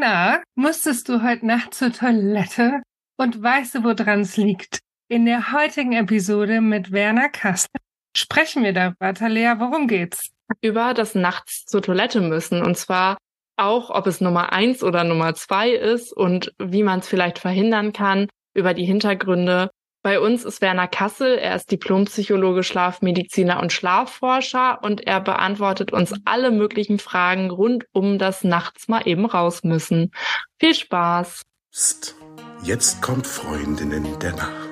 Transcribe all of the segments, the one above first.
Na, musstest du heute Nacht zur Toilette? Und weißt du, woran es liegt? In der heutigen Episode mit Werner Kassel sprechen wir darüber. Talea, worum geht's? Über das Nachts zur Toilette müssen. Und zwar auch, ob es Nummer eins oder Nummer zwei ist und wie man es vielleicht verhindern kann, über die Hintergründe. Bei uns ist Werner Kassel. Er ist Diplompsychologe, Schlafmediziner und Schlafforscher und er beantwortet uns alle möglichen Fragen rund um das Nachts mal eben raus müssen. Viel Spaß! Psst. Jetzt kommt Freundinnen der Nacht.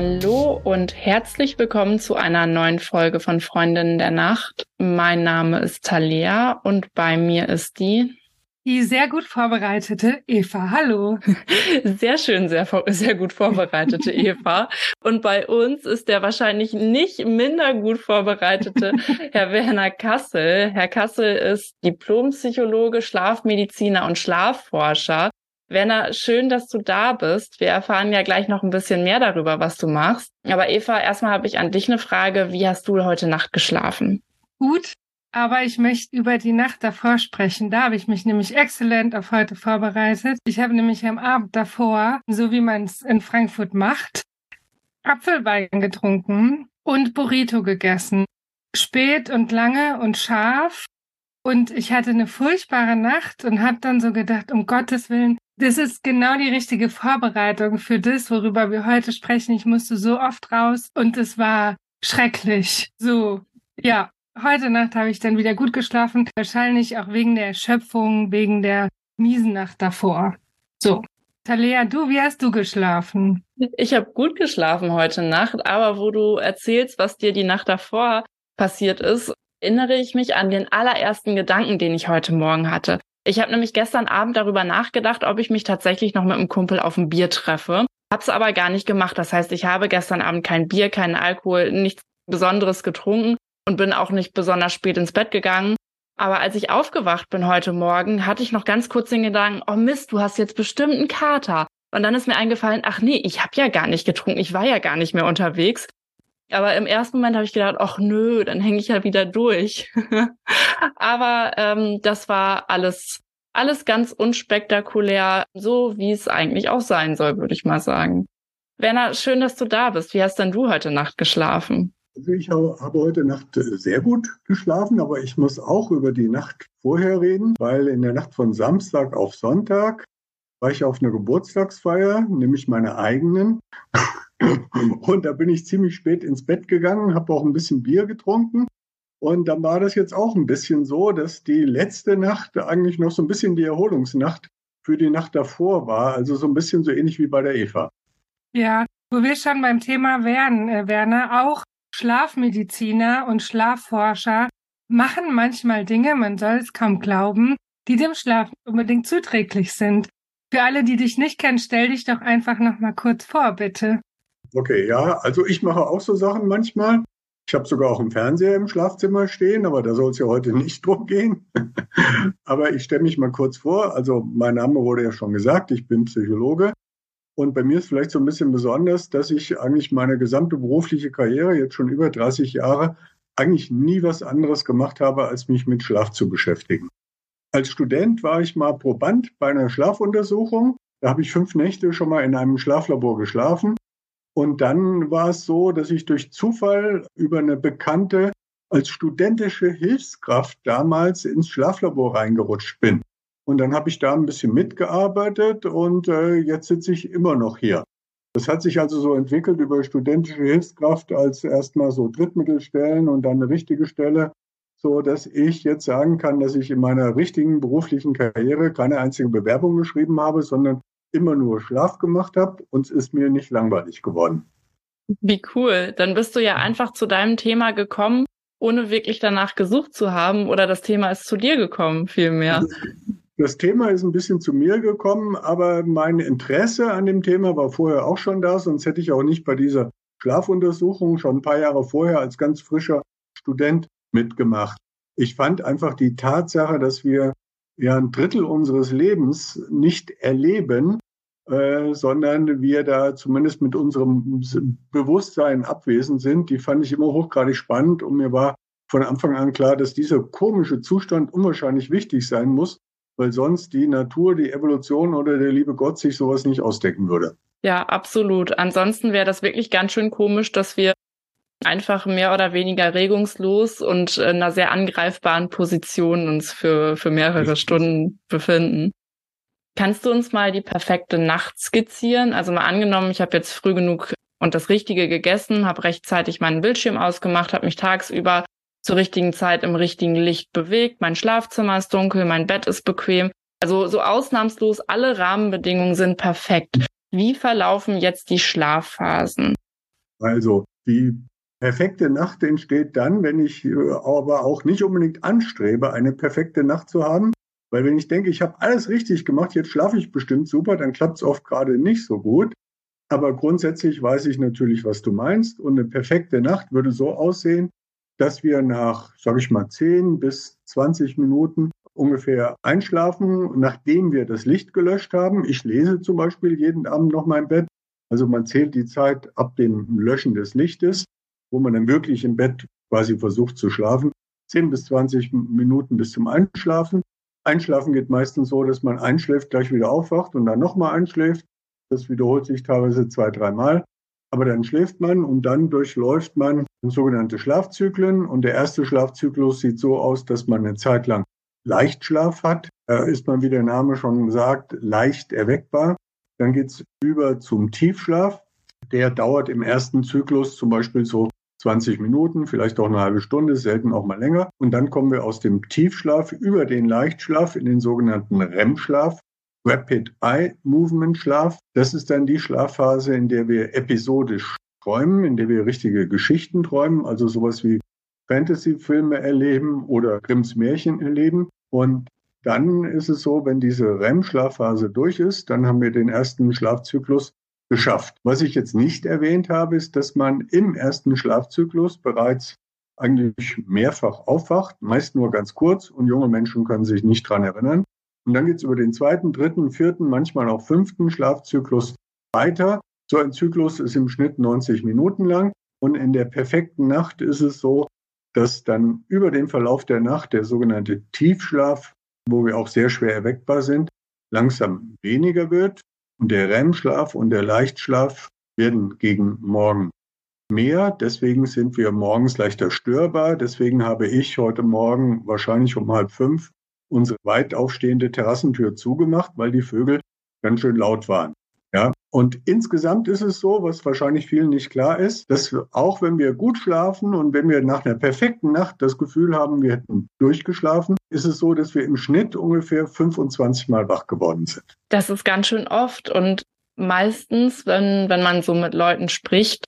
Hallo und herzlich willkommen zu einer neuen Folge von Freundinnen der Nacht. Mein Name ist Talia und bei mir ist die die sehr gut vorbereitete Eva. Hallo. Sehr schön, sehr, sehr gut vorbereitete Eva. Und bei uns ist der wahrscheinlich nicht minder gut vorbereitete Herr Werner Kassel. Herr Kassel ist Diplompsychologe, Schlafmediziner und Schlafforscher. Werner, schön, dass du da bist. Wir erfahren ja gleich noch ein bisschen mehr darüber, was du machst. Aber Eva, erstmal habe ich an dich eine Frage. Wie hast du heute Nacht geschlafen? Gut, aber ich möchte über die Nacht davor sprechen. Da habe ich mich nämlich exzellent auf heute vorbereitet. Ich habe nämlich am Abend davor, so wie man es in Frankfurt macht, Apfelwein getrunken und Burrito gegessen. Spät und lange und scharf. Und ich hatte eine furchtbare Nacht und habe dann so gedacht, um Gottes Willen, das ist genau die richtige Vorbereitung für das, worüber wir heute sprechen. Ich musste so oft raus und es war schrecklich. So, ja, Heute Nacht habe ich dann wieder gut geschlafen. Wahrscheinlich auch wegen der Erschöpfung, wegen der miesen Nacht davor. So. Talea, du, wie hast du geschlafen? Ich habe gut geschlafen heute Nacht, aber wo du erzählst, was dir die Nacht davor passiert ist, erinnere ich mich an den allerersten Gedanken, den ich heute Morgen hatte. Ich habe nämlich gestern Abend darüber nachgedacht, ob ich mich tatsächlich noch mit einem Kumpel auf ein Bier treffe. Hab's aber gar nicht gemacht. Das heißt, ich habe gestern Abend kein Bier, keinen Alkohol, nichts Besonderes getrunken und bin auch nicht besonders spät ins Bett gegangen. Aber als ich aufgewacht bin heute Morgen, hatte ich noch ganz kurz den Gedanken, oh Mist, du hast jetzt bestimmt einen Kater. Und dann ist mir eingefallen, ach nee, ich habe ja gar nicht getrunken, ich war ja gar nicht mehr unterwegs. Aber im ersten Moment habe ich gedacht, ach nö, dann hänge ich ja wieder durch. Aber ähm, das war alles, alles ganz unspektakulär, so wie es eigentlich auch sein soll, würde ich mal sagen. Werner, schön, dass du da bist. Wie hast denn du heute Nacht geschlafen? Also ich habe heute Nacht äh, sehr gut geschlafen, aber ich muss auch über die Nacht vorher reden, weil in der Nacht von Samstag auf Sonntag war ich auf einer Geburtstagsfeier, nämlich meiner eigenen. Und da bin ich ziemlich spät ins Bett gegangen, habe auch ein bisschen Bier getrunken. Und dann war das jetzt auch ein bisschen so, dass die letzte Nacht eigentlich noch so ein bisschen die Erholungsnacht für die Nacht davor war. Also so ein bisschen so ähnlich wie bei der Eva. Ja, wo wir schon beim Thema wären, äh, Werner, auch Schlafmediziner und Schlafforscher machen manchmal Dinge, man soll es kaum glauben, die dem Schlaf unbedingt zuträglich sind. Für alle, die dich nicht kennen, stell dich doch einfach noch mal kurz vor, bitte. Okay, ja, also ich mache auch so Sachen manchmal. Ich habe sogar auch einen Fernseher im Schlafzimmer stehen, aber da soll es ja heute nicht drum gehen. aber ich stelle mich mal kurz vor. Also mein Name wurde ja schon gesagt, ich bin Psychologe und bei mir ist vielleicht so ein bisschen besonders, dass ich eigentlich meine gesamte berufliche Karriere, jetzt schon über 30 Jahre, eigentlich nie was anderes gemacht habe, als mich mit Schlaf zu beschäftigen. Als Student war ich mal Proband bei einer Schlafuntersuchung. Da habe ich fünf Nächte schon mal in einem Schlaflabor geschlafen. Und dann war es so, dass ich durch Zufall über eine Bekannte als studentische Hilfskraft damals ins Schlaflabor reingerutscht bin. Und dann habe ich da ein bisschen mitgearbeitet und äh, jetzt sitze ich immer noch hier. Das hat sich also so entwickelt über studentische Hilfskraft als erstmal so Drittmittelstellen und dann eine richtige Stelle, so dass ich jetzt sagen kann, dass ich in meiner richtigen beruflichen Karriere keine einzige Bewerbung geschrieben habe, sondern immer nur Schlaf gemacht habe und es ist mir nicht langweilig geworden. Wie cool. Dann bist du ja einfach zu deinem Thema gekommen, ohne wirklich danach gesucht zu haben oder das Thema ist zu dir gekommen, vielmehr. Das Thema ist ein bisschen zu mir gekommen, aber mein Interesse an dem Thema war vorher auch schon da, sonst hätte ich auch nicht bei dieser Schlafuntersuchung schon ein paar Jahre vorher als ganz frischer Student mitgemacht. Ich fand einfach die Tatsache, dass wir ja ein Drittel unseres Lebens nicht erleben, äh, sondern wir da zumindest mit unserem Bewusstsein abwesend sind. Die fand ich immer hochgradig spannend und mir war von Anfang an klar, dass dieser komische Zustand unwahrscheinlich wichtig sein muss, weil sonst die Natur, die Evolution oder der liebe Gott sich sowas nicht ausdecken würde. Ja, absolut. Ansonsten wäre das wirklich ganz schön komisch, dass wir einfach mehr oder weniger regungslos und in einer sehr angreifbaren Position uns für, für mehrere Stunden befinden. Kannst du uns mal die perfekte Nacht skizzieren? Also mal angenommen, ich habe jetzt früh genug und das Richtige gegessen, habe rechtzeitig meinen Bildschirm ausgemacht, habe mich tagsüber zur richtigen Zeit im richtigen Licht bewegt, mein Schlafzimmer ist dunkel, mein Bett ist bequem. Also so ausnahmslos alle Rahmenbedingungen sind perfekt. Wie verlaufen jetzt die Schlafphasen? Also die perfekte Nacht entsteht dann, wenn ich äh, aber auch nicht unbedingt anstrebe, eine perfekte Nacht zu haben. Weil wenn ich denke, ich habe alles richtig gemacht, jetzt schlafe ich bestimmt super, dann klappt es oft gerade nicht so gut. Aber grundsätzlich weiß ich natürlich, was du meinst. Und eine perfekte Nacht würde so aussehen, dass wir nach, sage ich mal, 10 bis 20 Minuten ungefähr einschlafen, nachdem wir das Licht gelöscht haben. Ich lese zum Beispiel jeden Abend noch mein Bett. Also man zählt die Zeit ab dem Löschen des Lichtes, wo man dann wirklich im Bett quasi versucht zu schlafen. 10 bis 20 Minuten bis zum Einschlafen. Einschlafen geht meistens so, dass man einschläft, gleich wieder aufwacht und dann nochmal einschläft. Das wiederholt sich teilweise zwei, dreimal. Aber dann schläft man und dann durchläuft man sogenannte Schlafzyklen. Und der erste Schlafzyklus sieht so aus, dass man eine Zeit lang Leichtschlaf hat. Da ist man, wie der Name schon sagt, leicht erweckbar. Dann geht's über zum Tiefschlaf. Der dauert im ersten Zyklus zum Beispiel so 20 Minuten, vielleicht auch eine halbe Stunde, selten auch mal länger. Und dann kommen wir aus dem Tiefschlaf über den Leichtschlaf in den sogenannten REM-Schlaf. Rapid Eye Movement Schlaf. Das ist dann die Schlafphase, in der wir episodisch träumen, in der wir richtige Geschichten träumen, also sowas wie Fantasy-Filme erleben oder Grimms Märchen erleben. Und dann ist es so, wenn diese REM-Schlafphase durch ist, dann haben wir den ersten Schlafzyklus geschafft. Was ich jetzt nicht erwähnt habe, ist, dass man im ersten Schlafzyklus bereits eigentlich mehrfach aufwacht, meist nur ganz kurz und junge Menschen können sich nicht dran erinnern. Und dann geht es über den zweiten, dritten, vierten, manchmal auch fünften Schlafzyklus weiter. So ein Zyklus ist im Schnitt 90 Minuten lang. Und in der perfekten Nacht ist es so, dass dann über den Verlauf der Nacht der sogenannte Tiefschlaf, wo wir auch sehr schwer erweckbar sind, langsam weniger wird. Und der REM-Schlaf und der Leichtschlaf werden gegen Morgen mehr. Deswegen sind wir morgens leichter störbar. Deswegen habe ich heute Morgen wahrscheinlich um halb fünf unsere weit aufstehende Terrassentür zugemacht, weil die Vögel ganz schön laut waren. Und insgesamt ist es so, was wahrscheinlich vielen nicht klar ist, dass wir, auch wenn wir gut schlafen und wenn wir nach einer perfekten Nacht das Gefühl haben, wir hätten durchgeschlafen, ist es so, dass wir im Schnitt ungefähr 25 Mal wach geworden sind. Das ist ganz schön oft und meistens, wenn, wenn man so mit Leuten spricht,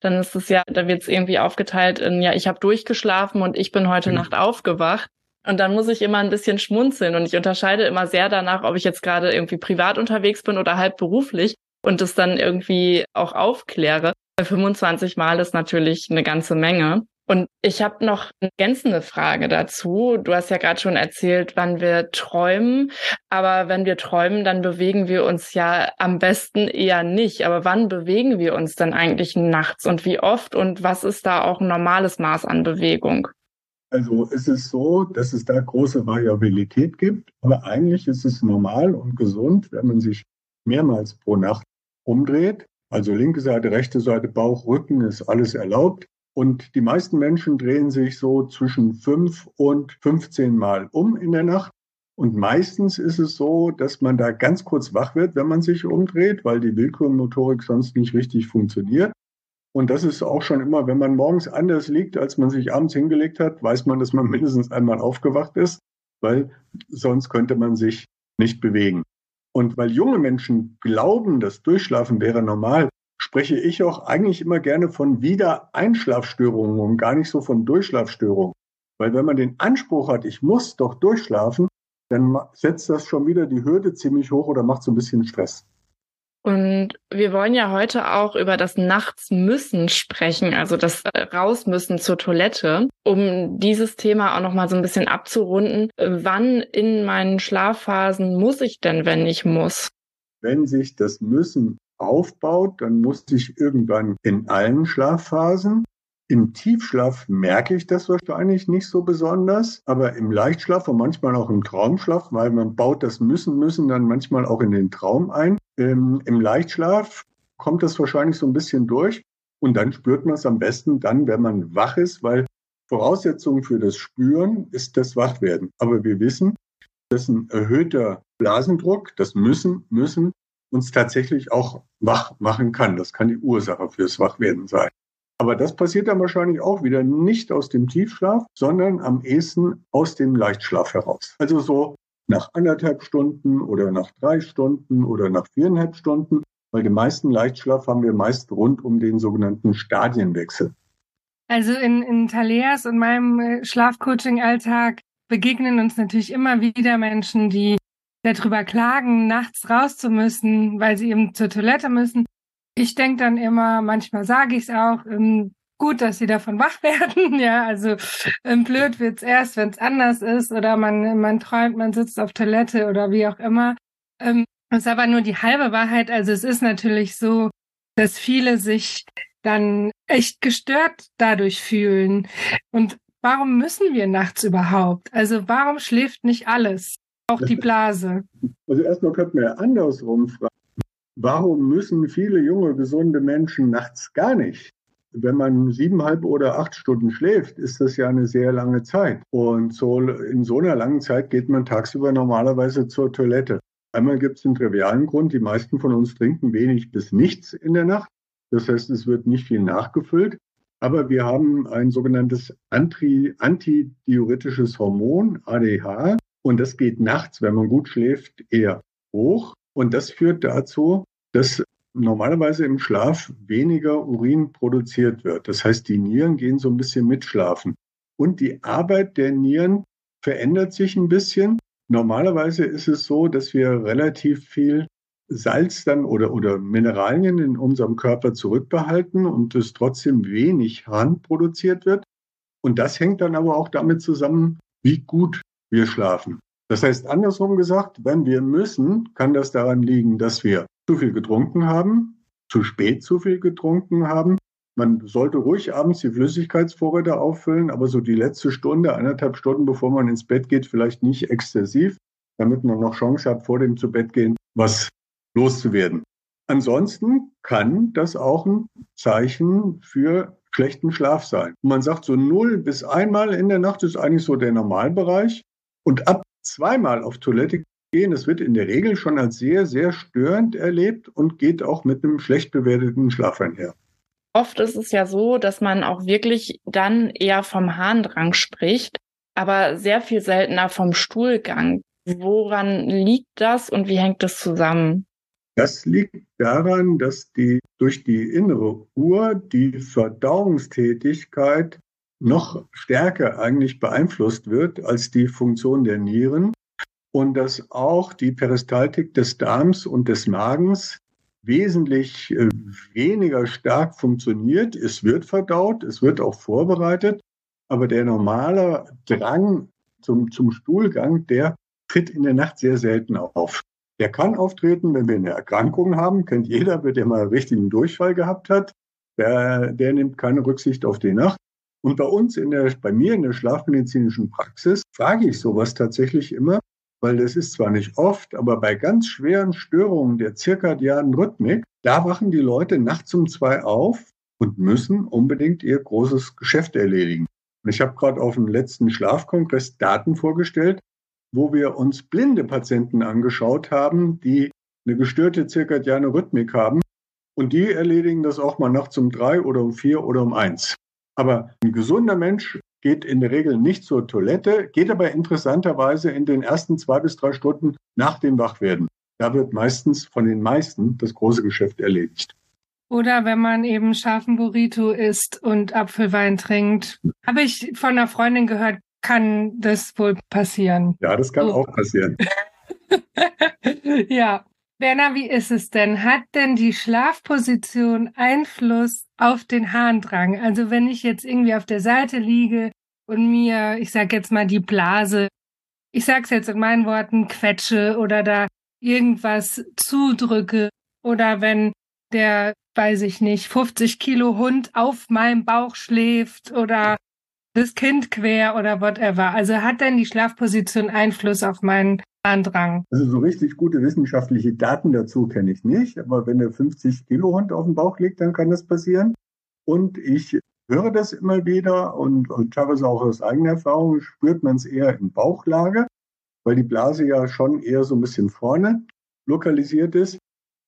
dann ist es ja, da wird es irgendwie aufgeteilt in, ja, ich habe durchgeschlafen und ich bin heute mhm. Nacht aufgewacht. Und dann muss ich immer ein bisschen schmunzeln und ich unterscheide immer sehr danach, ob ich jetzt gerade irgendwie privat unterwegs bin oder halb beruflich und das dann irgendwie auch aufkläre. 25 Mal ist natürlich eine ganze Menge. Und ich habe noch eine ergänzende Frage dazu. Du hast ja gerade schon erzählt, wann wir träumen. Aber wenn wir träumen, dann bewegen wir uns ja am besten eher nicht. Aber wann bewegen wir uns denn eigentlich nachts und wie oft und was ist da auch ein normales Maß an Bewegung? Also es ist so, dass es da große Variabilität gibt, aber eigentlich ist es normal und gesund, wenn man sich mehrmals pro Nacht umdreht. Also linke Seite, rechte Seite, Bauch, Rücken ist alles erlaubt. Und die meisten Menschen drehen sich so zwischen fünf und 15 Mal um in der Nacht. Und meistens ist es so, dass man da ganz kurz wach wird, wenn man sich umdreht, weil die Willkürmotorik sonst nicht richtig funktioniert. Und das ist auch schon immer, wenn man morgens anders liegt, als man sich abends hingelegt hat, weiß man, dass man mindestens einmal aufgewacht ist, weil sonst könnte man sich nicht bewegen. Und weil junge Menschen glauben, das Durchschlafen wäre normal, spreche ich auch eigentlich immer gerne von Wiedereinschlafstörungen und gar nicht so von Durchschlafstörungen. Weil wenn man den Anspruch hat, ich muss doch durchschlafen, dann setzt das schon wieder die Hürde ziemlich hoch oder macht so ein bisschen Stress. Und wir wollen ja heute auch über das Nachtsmüssen sprechen, also das äh, Rausmüssen zur Toilette, um dieses Thema auch nochmal so ein bisschen abzurunden. Wann in meinen Schlafphasen muss ich denn, wenn ich muss? Wenn sich das Müssen aufbaut, dann muss ich irgendwann in allen Schlafphasen im Tiefschlaf merke ich das wahrscheinlich nicht so besonders, aber im Leichtschlaf und manchmal auch im Traumschlaf, weil man baut das Müssen, Müssen dann manchmal auch in den Traum ein. Ähm, Im Leichtschlaf kommt das wahrscheinlich so ein bisschen durch und dann spürt man es am besten dann, wenn man wach ist, weil Voraussetzung für das Spüren ist das Wachwerden. Aber wir wissen, dass ein erhöhter Blasendruck, das Müssen, Müssen uns tatsächlich auch wach machen kann. Das kann die Ursache fürs Wachwerden sein. Aber das passiert dann wahrscheinlich auch wieder nicht aus dem Tiefschlaf, sondern am ehesten aus dem Leichtschlaf heraus. Also so nach anderthalb Stunden oder nach drei Stunden oder nach viereinhalb Stunden, weil den meisten Leichtschlaf haben wir meist rund um den sogenannten Stadienwechsel. Also in, in Thaleas und meinem äh, Schlafcoaching-Alltag begegnen uns natürlich immer wieder Menschen, die darüber klagen, nachts raus zu müssen, weil sie eben zur Toilette müssen ich denke dann immer, manchmal sage ich es auch, ähm, gut, dass sie davon wach werden. ja, also ähm, blöd wird's erst, wenn es anders ist oder man, man träumt, man sitzt auf Toilette oder wie auch immer. Ähm, das ist aber nur die halbe Wahrheit. Also es ist natürlich so, dass viele sich dann echt gestört dadurch fühlen. Und warum müssen wir nachts überhaupt? Also warum schläft nicht alles? Auch die Blase. Also erstmal könnte man ja andersrum fragen. Warum müssen viele junge, gesunde Menschen nachts gar nicht? Wenn man siebeneinhalb oder acht Stunden schläft, ist das ja eine sehr lange Zeit. Und so, in so einer langen Zeit geht man tagsüber normalerweise zur Toilette. Einmal gibt es einen trivialen Grund, die meisten von uns trinken wenig bis nichts in der Nacht. Das heißt, es wird nicht viel nachgefüllt. Aber wir haben ein sogenanntes antidiuretisches Hormon, ADH, und das geht nachts, wenn man gut schläft, eher hoch. Und das führt dazu, dass normalerweise im Schlaf weniger Urin produziert wird. Das heißt, die Nieren gehen so ein bisschen mitschlafen. Und die Arbeit der Nieren verändert sich ein bisschen. Normalerweise ist es so, dass wir relativ viel Salz dann oder, oder Mineralien in unserem Körper zurückbehalten und es trotzdem wenig Harn produziert wird. Und das hängt dann aber auch damit zusammen, wie gut wir schlafen. Das heißt, andersrum gesagt, wenn wir müssen, kann das daran liegen, dass wir zu viel getrunken haben, zu spät zu viel getrunken haben. Man sollte ruhig abends die Flüssigkeitsvorräte auffüllen, aber so die letzte Stunde, eineinhalb Stunden, bevor man ins Bett geht, vielleicht nicht exzessiv, damit man noch Chance hat, vor dem zu Bett gehen, was loszuwerden. Ansonsten kann das auch ein Zeichen für schlechten Schlaf sein. man sagt so null bis einmal in der Nacht ist eigentlich so der Normalbereich. Und ab zweimal auf Toilette gehen, das wird in der Regel schon als sehr, sehr störend erlebt und geht auch mit einem schlecht bewerteten Schlaf einher. Oft ist es ja so, dass man auch wirklich dann eher vom Harndrang spricht, aber sehr viel seltener vom Stuhlgang. Woran liegt das und wie hängt das zusammen? Das liegt daran, dass die durch die innere Uhr die Verdauungstätigkeit noch stärker eigentlich beeinflusst wird als die Funktion der Nieren und dass auch die Peristaltik des Darms und des Magens wesentlich äh, weniger stark funktioniert. Es wird verdaut, es wird auch vorbereitet, aber der normale Drang zum, zum Stuhlgang, der tritt in der Nacht sehr selten auf. Der kann auftreten, wenn wir eine Erkrankung haben, kennt jeder, der mal einen richtigen Durchfall gehabt hat. Der, der nimmt keine Rücksicht auf die Nacht. Und bei uns in der, bei mir in der schlafmedizinischen Praxis frage ich sowas tatsächlich immer, weil das ist zwar nicht oft, aber bei ganz schweren Störungen der zirkadianen Rhythmik, da wachen die Leute nachts um zwei auf und müssen unbedingt ihr großes Geschäft erledigen. Und ich habe gerade auf dem letzten Schlafkongress Daten vorgestellt, wo wir uns blinde Patienten angeschaut haben, die eine gestörte zirkadiane Rhythmik haben. Und die erledigen das auch mal nachts um drei oder um vier oder um eins. Aber ein gesunder Mensch geht in der Regel nicht zur Toilette, geht aber interessanterweise in den ersten zwei bis drei Stunden nach dem Wachwerden. Da wird meistens von den meisten das große Geschäft erledigt. Oder wenn man eben scharfen Burrito isst und Apfelwein trinkt. Habe ich von einer Freundin gehört, kann das wohl passieren. Ja, das kann oh. auch passieren. ja. Werner, wie ist es denn? Hat denn die Schlafposition Einfluss auf den Harndrang? Also wenn ich jetzt irgendwie auf der Seite liege und mir, ich sag jetzt mal die Blase, ich sag's jetzt in meinen Worten, quetsche oder da irgendwas zudrücke oder wenn der, weiß ich nicht, 50 Kilo Hund auf meinem Bauch schläft oder das Kind quer oder whatever. Also hat denn die Schlafposition Einfluss auf meinen Andrang? Also so richtig gute wissenschaftliche Daten dazu kenne ich nicht, aber wenn der 50 Kilo Hund auf dem Bauch liegt, dann kann das passieren. Und ich höre das immer wieder und, und teilweise auch aus eigener Erfahrung spürt man es eher in Bauchlage, weil die Blase ja schon eher so ein bisschen vorne lokalisiert ist.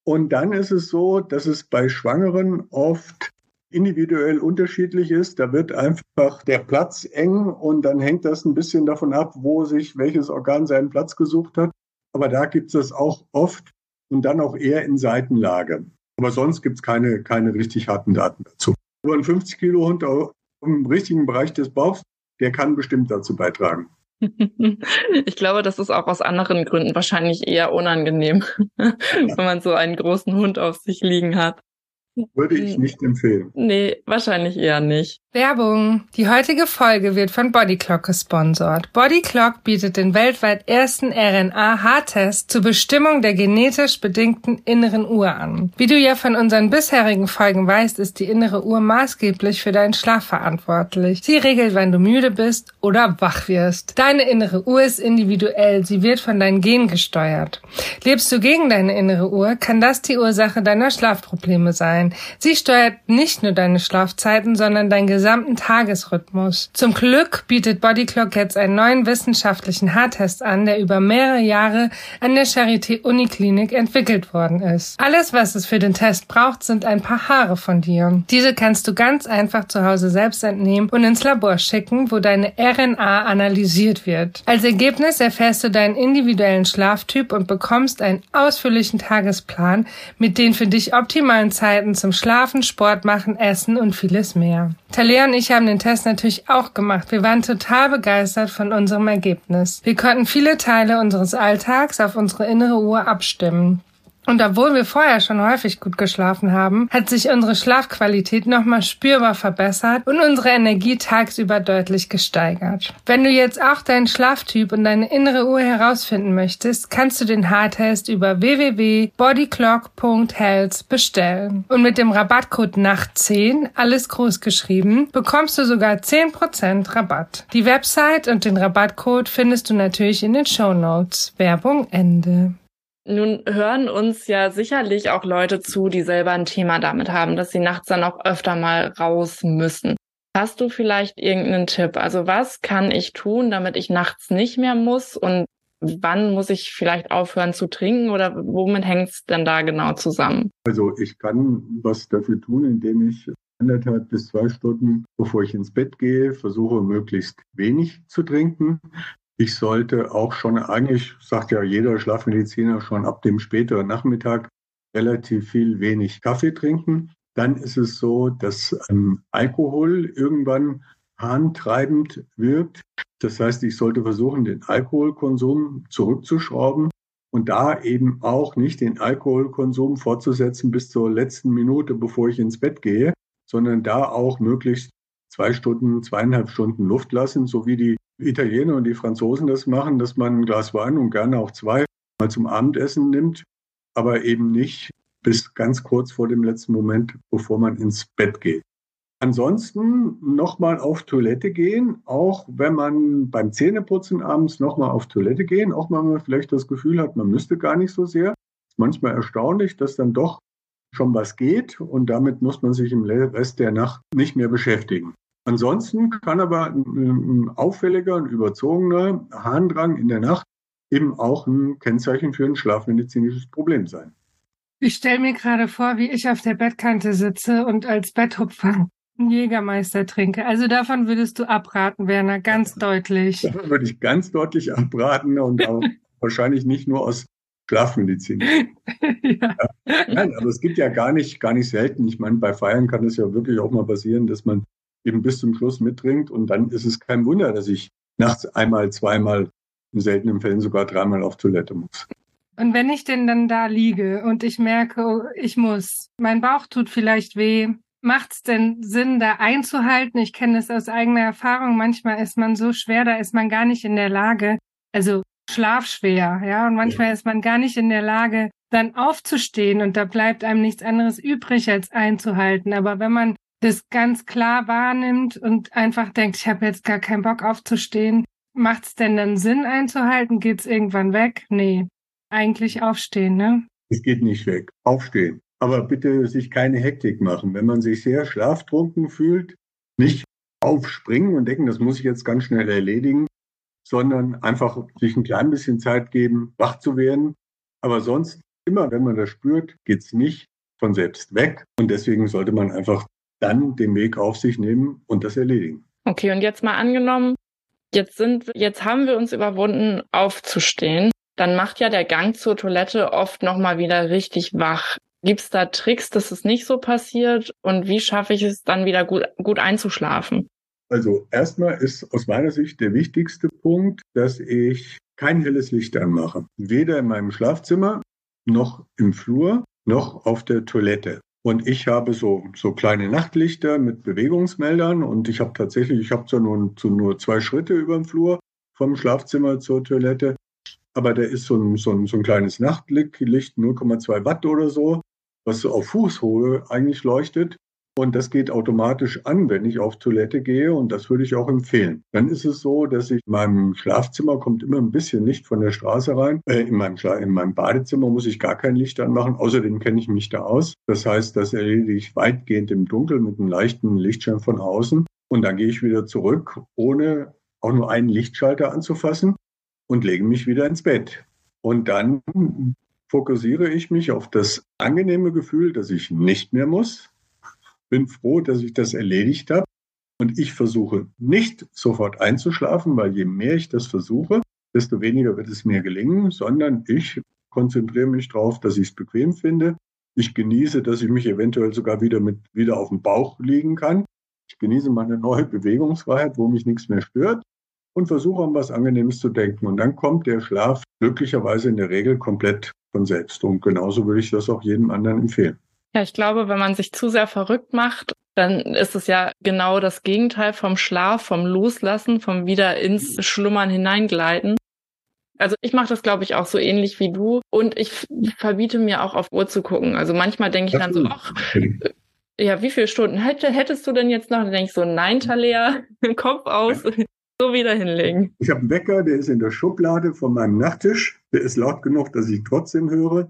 Und dann ist es so, dass es bei Schwangeren oft individuell unterschiedlich ist. Da wird einfach der Platz eng und dann hängt das ein bisschen davon ab, wo sich welches Organ seinen Platz gesucht hat. Aber da gibt es das auch oft und dann auch eher in Seitenlage. Aber sonst gibt es keine, keine richtig harten Daten dazu. Nur ein 50 Kilo Hund im richtigen Bereich des Bauchs, der kann bestimmt dazu beitragen. Ich glaube, das ist auch aus anderen Gründen wahrscheinlich eher unangenehm, wenn man so einen großen Hund auf sich liegen hat. Würde ich hm. nicht empfehlen. Nee, wahrscheinlich eher nicht. Werbung. Die heutige Folge wird von Bodyclock gesponsert. Bodyclock bietet den weltweit ersten RNA-H-Test zur Bestimmung der genetisch bedingten inneren Uhr an. Wie du ja von unseren bisherigen Folgen weißt, ist die innere Uhr maßgeblich für deinen Schlaf verantwortlich. Sie regelt, wann du müde bist oder wach wirst. Deine innere Uhr ist individuell. Sie wird von deinen Genen gesteuert. Lebst du gegen deine innere Uhr, kann das die Ursache deiner Schlafprobleme sein. Sie steuert nicht nur deine Schlafzeiten, sondern dein gesamten Tagesrhythmus. Zum Glück bietet Bodyclock jetzt einen neuen wissenschaftlichen Haartest an, der über mehrere Jahre an der Charité Uniklinik entwickelt worden ist. Alles, was es für den Test braucht, sind ein paar Haare von dir. Diese kannst du ganz einfach zu Hause selbst entnehmen und ins Labor schicken, wo deine RNA analysiert wird. Als Ergebnis erfährst du deinen individuellen Schlaftyp und bekommst einen ausführlichen Tagesplan mit den für dich optimalen Zeiten zum Schlafen, Sport machen, Essen und vieles mehr. Talia und ich haben den Test natürlich auch gemacht. Wir waren total begeistert von unserem Ergebnis. Wir konnten viele Teile unseres Alltags auf unsere innere Uhr abstimmen. Und obwohl wir vorher schon häufig gut geschlafen haben, hat sich unsere Schlafqualität nochmal spürbar verbessert und unsere Energie tagsüber deutlich gesteigert. Wenn du jetzt auch deinen Schlaftyp und deine innere Uhr herausfinden möchtest, kannst du den Haartest über www.bodyclock.health bestellen. Und mit dem Rabattcode NACHT10, alles groß geschrieben, bekommst du sogar 10% Rabatt. Die Website und den Rabattcode findest du natürlich in den Show Notes. Werbung Ende. Nun hören uns ja sicherlich auch Leute zu, die selber ein Thema damit haben, dass sie nachts dann auch öfter mal raus müssen. Hast du vielleicht irgendeinen Tipp? Also was kann ich tun, damit ich nachts nicht mehr muss und wann muss ich vielleicht aufhören zu trinken oder womit hängt es denn da genau zusammen? Also ich kann was dafür tun, indem ich anderthalb bis zwei Stunden, bevor ich ins Bett gehe, versuche möglichst wenig zu trinken. Ich sollte auch schon, eigentlich sagt ja jeder Schlafmediziner schon ab dem späteren Nachmittag relativ viel wenig Kaffee trinken. Dann ist es so, dass ähm, Alkohol irgendwann harntreibend wirkt. Das heißt, ich sollte versuchen, den Alkoholkonsum zurückzuschrauben und da eben auch nicht den Alkoholkonsum fortzusetzen bis zur letzten Minute, bevor ich ins Bett gehe, sondern da auch möglichst zwei Stunden, zweieinhalb Stunden Luft lassen, so wie die Italiener und die Franzosen das machen, dass man ein Glas Wein und gerne auch zwei mal zum Abendessen nimmt, aber eben nicht bis ganz kurz vor dem letzten Moment, bevor man ins Bett geht. Ansonsten nochmal auf Toilette gehen, auch wenn man beim Zähneputzen abends nochmal auf Toilette gehen, auch wenn man vielleicht das Gefühl hat, man müsste gar nicht so sehr. Ist manchmal erstaunlich, dass dann doch schon was geht und damit muss man sich im Rest der Nacht nicht mehr beschäftigen. Ansonsten kann aber ein auffälliger und überzogener Harndrang in der Nacht eben auch ein Kennzeichen für ein schlafmedizinisches Problem sein. Ich stelle mir gerade vor, wie ich auf der Bettkante sitze und als Betthupfer einen Jägermeister trinke. Also davon würdest du abraten, Werner, ganz deutlich. Davon würde ich ganz deutlich abraten und auch wahrscheinlich nicht nur aus Schlafmedizin. ja. Nein, aber es gibt ja gar nicht, gar nicht selten. Ich meine, bei Feiern kann es ja wirklich auch mal passieren, dass man eben bis zum Schluss mittrinkt. Und dann ist es kein Wunder, dass ich nachts einmal, zweimal, in seltenen Fällen sogar dreimal auf Toilette muss. Und wenn ich denn dann da liege und ich merke, oh, ich muss, mein Bauch tut vielleicht weh, macht es denn Sinn, da einzuhalten? Ich kenne es aus eigener Erfahrung. Manchmal ist man so schwer, da ist man gar nicht in der Lage, also schlafschwer, ja, und manchmal ja. ist man gar nicht in der Lage, dann aufzustehen und da bleibt einem nichts anderes übrig, als einzuhalten. Aber wenn man das ganz klar wahrnimmt und einfach denkt, ich habe jetzt gar keinen Bock aufzustehen, macht es denn dann Sinn einzuhalten? Geht's irgendwann weg? Nee, eigentlich aufstehen, ne? Es geht nicht weg. Aufstehen. Aber bitte sich keine Hektik machen. Wenn man sich sehr schlaftrunken fühlt, nicht aufspringen und denken, das muss ich jetzt ganz schnell erledigen, sondern einfach sich ein klein bisschen Zeit geben, wach zu werden. Aber sonst, immer wenn man das spürt, geht's nicht von selbst weg. Und deswegen sollte man einfach dann den Weg auf sich nehmen und das erledigen. Okay, und jetzt mal angenommen, jetzt sind, jetzt haben wir uns überwunden, aufzustehen dann macht ja der Gang zur Toilette oft nochmal wieder richtig wach. Gibt es da Tricks, dass es nicht so passiert? Und wie schaffe ich es dann wieder gut, gut einzuschlafen? Also erstmal ist aus meiner Sicht der wichtigste Punkt, dass ich kein helles Licht anmache. Weder in meinem Schlafzimmer noch im Flur noch auf der Toilette. Und ich habe so, so kleine Nachtlichter mit Bewegungsmeldern und ich habe tatsächlich, ich habe zwar nur, so nur zwei Schritte über den Flur vom Schlafzimmer zur Toilette, aber der ist so ein, so ein, so ein kleines Nachtlicht, 0,2 Watt oder so, was so auf Fußhöhe eigentlich leuchtet. Und das geht automatisch an, wenn ich auf Toilette gehe und das würde ich auch empfehlen. Dann ist es so, dass ich in meinem Schlafzimmer kommt immer ein bisschen Licht von der Straße rein. Äh, in, meinem in meinem Badezimmer muss ich gar kein Licht anmachen. Außerdem kenne ich mich da aus. Das heißt, das erledige ich weitgehend im Dunkeln mit einem leichten Lichtschein von außen. Und dann gehe ich wieder zurück, ohne auch nur einen Lichtschalter anzufassen und lege mich wieder ins Bett. Und dann fokussiere ich mich auf das angenehme Gefühl, dass ich nicht mehr muss. Bin froh, dass ich das erledigt habe. Und ich versuche nicht sofort einzuschlafen, weil je mehr ich das versuche, desto weniger wird es mir gelingen, sondern ich konzentriere mich darauf, dass ich es bequem finde. Ich genieße, dass ich mich eventuell sogar wieder mit wieder auf dem Bauch liegen kann. Ich genieße meine neue Bewegungsfreiheit, wo mich nichts mehr stört und versuche an was Angenehmes zu denken. Und dann kommt der Schlaf glücklicherweise in der Regel komplett von selbst. Und genauso würde ich das auch jedem anderen empfehlen. Ja, ich glaube, wenn man sich zu sehr verrückt macht, dann ist es ja genau das Gegenteil vom Schlaf, vom Loslassen, vom wieder ins Schlummern hineingleiten. Also ich mache das, glaube ich, auch so ähnlich wie du. Und ich verbiete mir auch auf Uhr zu gucken. Also manchmal denke ich dann so, ach, ja, wie viele Stunden hättest du denn jetzt noch? Dann denke ich so, nein, Talea, Kopf aus, so wieder hinlegen. Ich habe einen Wecker, der ist in der Schublade von meinem Nachttisch. Der ist laut genug, dass ich trotzdem höre.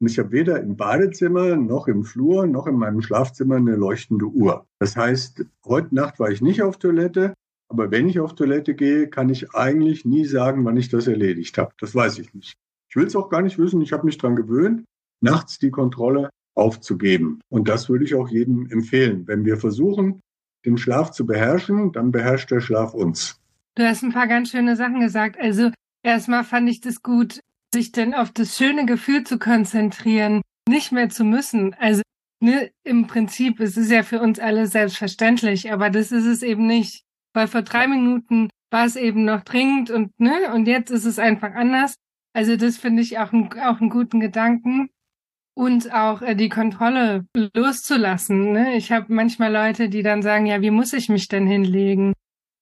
Und ich habe weder im Badezimmer noch im Flur noch in meinem Schlafzimmer eine leuchtende Uhr. Das heißt, heute Nacht war ich nicht auf Toilette, aber wenn ich auf Toilette gehe, kann ich eigentlich nie sagen, wann ich das erledigt habe. Das weiß ich nicht. Ich will es auch gar nicht wissen. Ich habe mich daran gewöhnt, nachts die Kontrolle aufzugeben. Und das würde ich auch jedem empfehlen. Wenn wir versuchen, den Schlaf zu beherrschen, dann beherrscht der Schlaf uns. Du hast ein paar ganz schöne Sachen gesagt. Also erstmal fand ich das gut, sich denn auf das schöne Gefühl zu konzentrieren, nicht mehr zu müssen. Also ne, im Prinzip es ist ja für uns alle selbstverständlich, aber das ist es eben nicht. Weil vor drei Minuten war es eben noch dringend und ne, und jetzt ist es einfach anders. Also das finde ich auch, ein, auch einen guten Gedanken. Und auch äh, die Kontrolle loszulassen. Ne? Ich habe manchmal Leute, die dann sagen, ja, wie muss ich mich denn hinlegen?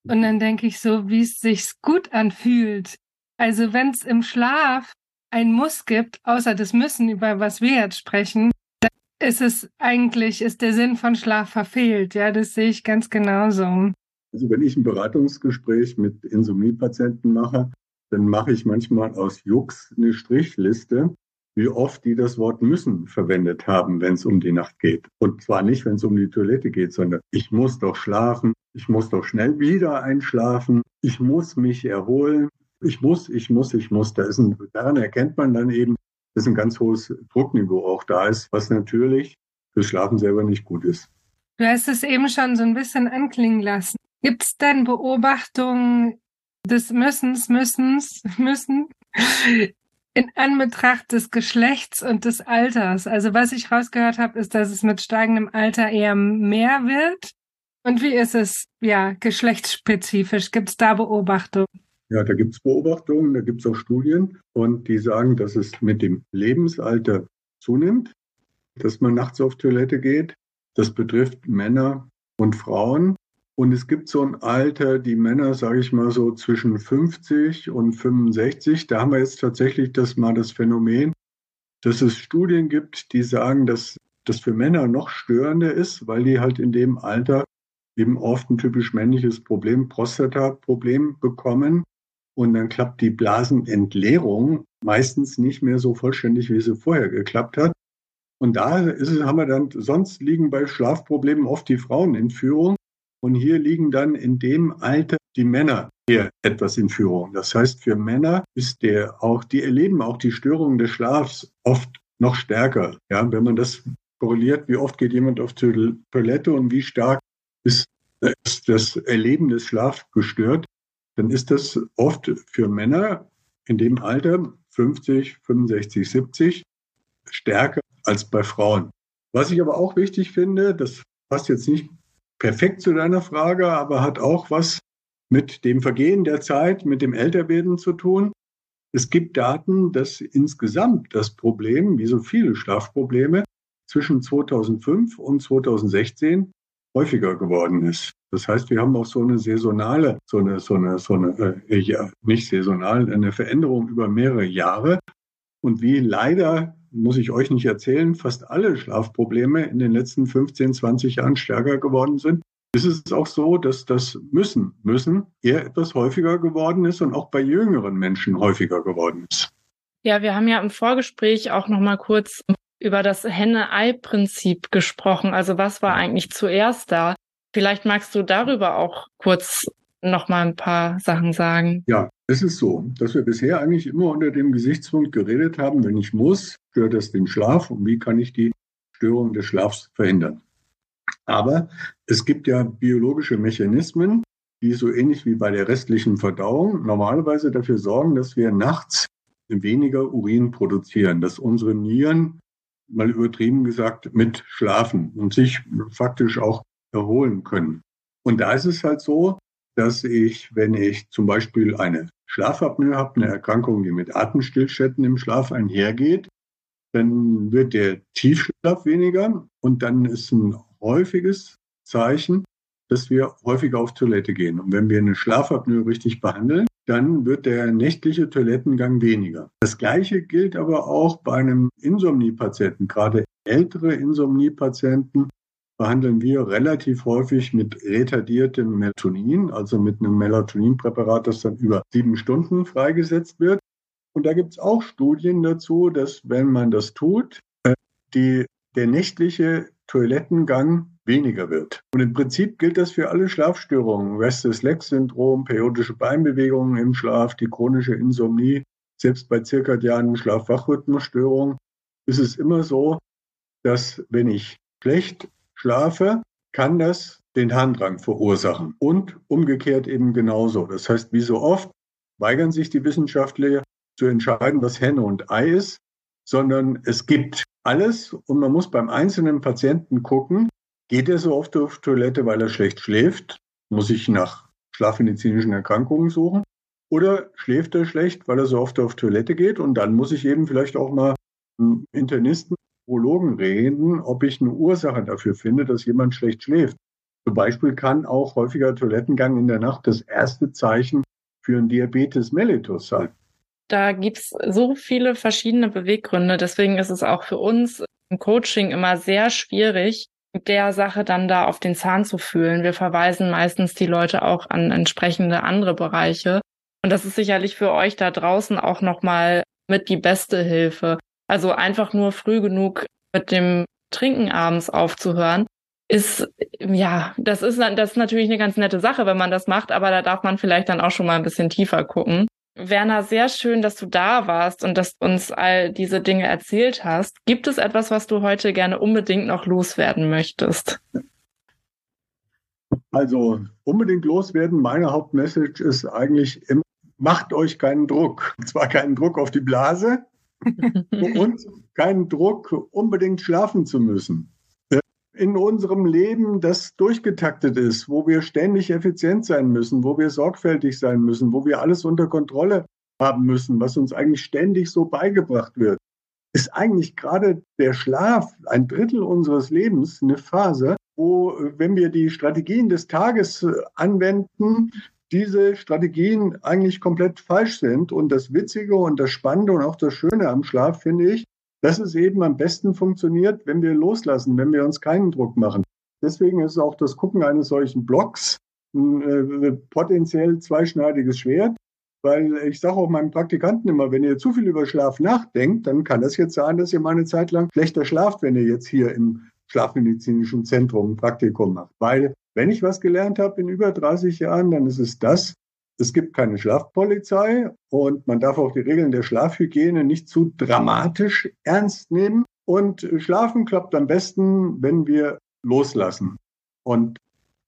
Und dann denke ich so, wie es sich gut anfühlt. Also wenn es im Schlaf ein Muss gibt, außer das Müssen, über was wir jetzt sprechen, dann ist es eigentlich, ist der Sinn von Schlaf verfehlt. Ja, das sehe ich ganz genauso. Also wenn ich ein Beratungsgespräch mit Insomniepatienten mache, dann mache ich manchmal aus Jux eine Strichliste wie oft die das Wort müssen verwendet haben, wenn es um die Nacht geht. Und zwar nicht, wenn es um die Toilette geht, sondern ich muss doch schlafen, ich muss doch schnell wieder einschlafen, ich muss mich erholen, ich muss, ich muss, ich muss. Da ist ein, daran erkennt man dann eben, dass ein ganz hohes Druckniveau auch da ist, was natürlich fürs Schlafen selber nicht gut ist. Du hast es eben schon so ein bisschen anklingen lassen. Gibt es denn Beobachtungen des Müssens, Müssens, Müssen in Anbetracht des Geschlechts und des Alters. Also was ich rausgehört habe, ist, dass es mit steigendem Alter eher mehr wird. Und wie ist es, ja, geschlechtsspezifisch? Gibt es da Beobachtungen? Ja, da gibt es Beobachtungen, da gibt es auch Studien und die sagen, dass es mit dem Lebensalter zunimmt, dass man nachts auf Toilette geht. Das betrifft Männer und Frauen. Und es gibt so ein Alter, die Männer, sage ich mal so zwischen 50 und 65. Da haben wir jetzt tatsächlich das mal das Phänomen, dass es Studien gibt, die sagen, dass das für Männer noch störender ist, weil die halt in dem Alter eben oft ein typisch männliches Problem, Prostata-Problem bekommen. Und dann klappt die Blasenentleerung meistens nicht mehr so vollständig, wie sie vorher geklappt hat. Und da ist haben wir dann, sonst liegen bei Schlafproblemen oft die Frauen in Führung. Und hier liegen dann in dem Alter die Männer eher etwas in Führung. Das heißt, für Männer ist der auch, die erleben auch die Störungen des Schlafs oft noch stärker. Ja, wenn man das korreliert, wie oft geht jemand auf Toilette und wie stark ist das Erleben des Schlafs gestört, dann ist das oft für Männer in dem Alter 50, 65, 70 stärker als bei Frauen. Was ich aber auch wichtig finde, das passt jetzt nicht perfekt zu deiner Frage, aber hat auch was mit dem Vergehen der Zeit, mit dem Älterwerden zu tun. Es gibt Daten, dass insgesamt das Problem, wie so viele Schlafprobleme, zwischen 2005 und 2016 häufiger geworden ist. Das heißt, wir haben auch so eine saisonale, so eine, so eine, so eine, äh, ja, nicht saisonal, eine Veränderung über mehrere Jahre. Und wie leider, muss ich euch nicht erzählen, fast alle Schlafprobleme in den letzten 15, 20 Jahren stärker geworden sind, ist es auch so, dass das Müssen, Müssen eher etwas häufiger geworden ist und auch bei jüngeren Menschen häufiger geworden ist. Ja, wir haben ja im Vorgespräch auch noch mal kurz über das Henne-Ei-Prinzip gesprochen. Also was war eigentlich zuerst da? Vielleicht magst du darüber auch kurz noch mal ein paar Sachen sagen. Ja, es ist so, dass wir bisher eigentlich immer unter dem Gesichtspunkt geredet haben, wenn ich muss, stört das den Schlaf und wie kann ich die Störung des Schlafs verhindern. Aber es gibt ja biologische Mechanismen, die so ähnlich wie bei der restlichen Verdauung normalerweise dafür sorgen, dass wir nachts weniger Urin produzieren, dass unsere Nieren mal übertrieben gesagt, mit schlafen und sich faktisch auch erholen können. Und da ist es halt so, dass ich, wenn ich zum Beispiel eine Schlafapnoe habe, eine Erkrankung, die mit Atemstillstätten im Schlaf einhergeht, dann wird der Tiefschlaf weniger und dann ist ein häufiges Zeichen, dass wir häufiger auf Toilette gehen. Und wenn wir eine Schlafapnoe richtig behandeln, dann wird der nächtliche Toilettengang weniger. Das Gleiche gilt aber auch bei einem Insomniepatienten. Gerade ältere Insomniepatienten behandeln wir relativ häufig mit retardiertem Melatonin, also mit einem Melatoninpräparat, das dann über sieben Stunden freigesetzt wird. Und da gibt es auch Studien dazu, dass wenn man das tut, äh, die, der nächtliche Toilettengang weniger wird. Und im Prinzip gilt das für alle Schlafstörungen. Restless-Leg-Syndrom, periodische Beinbewegungen im Schlaf, die chronische Insomnie. Selbst bei zirkadianen Schlaf-Wach-Rhythmusstörungen ist es immer so, dass wenn ich schlecht schlafe, kann das den Harndrang verursachen. Und umgekehrt eben genauso. Das heißt, wie so oft weigern sich die Wissenschaftler zu entscheiden, was Henne und Ei ist, sondern es gibt alles und man muss beim einzelnen Patienten gucken, Geht er so oft auf Toilette, weil er schlecht schläft? Muss ich nach schlafmedizinischen Erkrankungen suchen? Oder schläft er schlecht, weil er so oft auf Toilette geht? Und dann muss ich eben vielleicht auch mal einen Internisten, Urologen reden, ob ich eine Ursache dafür finde, dass jemand schlecht schläft. Zum Beispiel kann auch häufiger Toilettengang in der Nacht das erste Zeichen für einen Diabetes mellitus sein. Da gibt's so viele verschiedene Beweggründe. Deswegen ist es auch für uns im Coaching immer sehr schwierig, der Sache dann da auf den Zahn zu fühlen. Wir verweisen meistens die Leute auch an entsprechende andere Bereiche. Und das ist sicherlich für euch da draußen auch nochmal mit die beste Hilfe. Also einfach nur früh genug mit dem Trinken abends aufzuhören, ist, ja, das ist, das ist natürlich eine ganz nette Sache, wenn man das macht, aber da darf man vielleicht dann auch schon mal ein bisschen tiefer gucken. Werner, sehr schön, dass du da warst und dass du uns all diese Dinge erzählt hast. Gibt es etwas, was du heute gerne unbedingt noch loswerden möchtest? Also unbedingt loswerden. Meine Hauptmessage ist eigentlich, macht euch keinen Druck. Und zwar keinen Druck auf die Blase und keinen Druck, unbedingt schlafen zu müssen. In unserem Leben, das durchgetaktet ist, wo wir ständig effizient sein müssen, wo wir sorgfältig sein müssen, wo wir alles unter Kontrolle haben müssen, was uns eigentlich ständig so beigebracht wird, ist eigentlich gerade der Schlaf, ein Drittel unseres Lebens, eine Phase, wo, wenn wir die Strategien des Tages äh, anwenden, diese Strategien eigentlich komplett falsch sind. Und das Witzige und das Spannende und auch das Schöne am Schlaf finde ich, dass es eben am besten funktioniert, wenn wir loslassen, wenn wir uns keinen Druck machen. Deswegen ist auch das Gucken eines solchen Blogs ein äh, potenziell zweischneidiges Schwert. Weil ich sage auch meinen Praktikanten immer, wenn ihr zu viel über Schlaf nachdenkt, dann kann das jetzt sein, dass ihr mal eine Zeit lang schlechter schlaft, wenn ihr jetzt hier im Schlafmedizinischen Zentrum ein Praktikum macht. Weil wenn ich was gelernt habe in über 30 Jahren, dann ist es das, es gibt keine Schlafpolizei und man darf auch die Regeln der Schlafhygiene nicht zu dramatisch ernst nehmen. Und Schlafen klappt am besten, wenn wir loslassen. Und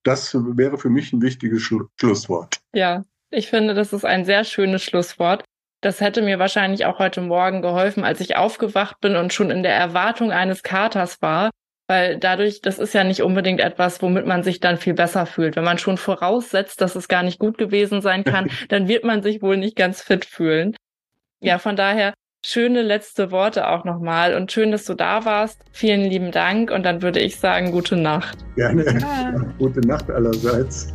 das wäre für mich ein wichtiges Schlusswort. Ja, ich finde, das ist ein sehr schönes Schlusswort. Das hätte mir wahrscheinlich auch heute Morgen geholfen, als ich aufgewacht bin und schon in der Erwartung eines Katers war, weil dadurch, das ist ja nicht unbedingt etwas, womit man sich dann viel besser fühlt. Wenn man schon voraussetzt, dass es gar nicht gut gewesen sein kann, dann wird man sich wohl nicht ganz fit fühlen. Ja, von daher schöne letzte Worte auch nochmal und schön, dass du da warst. Vielen lieben Dank und dann würde ich sagen, gute Nacht. Gerne. Ja. Gute Nacht allerseits.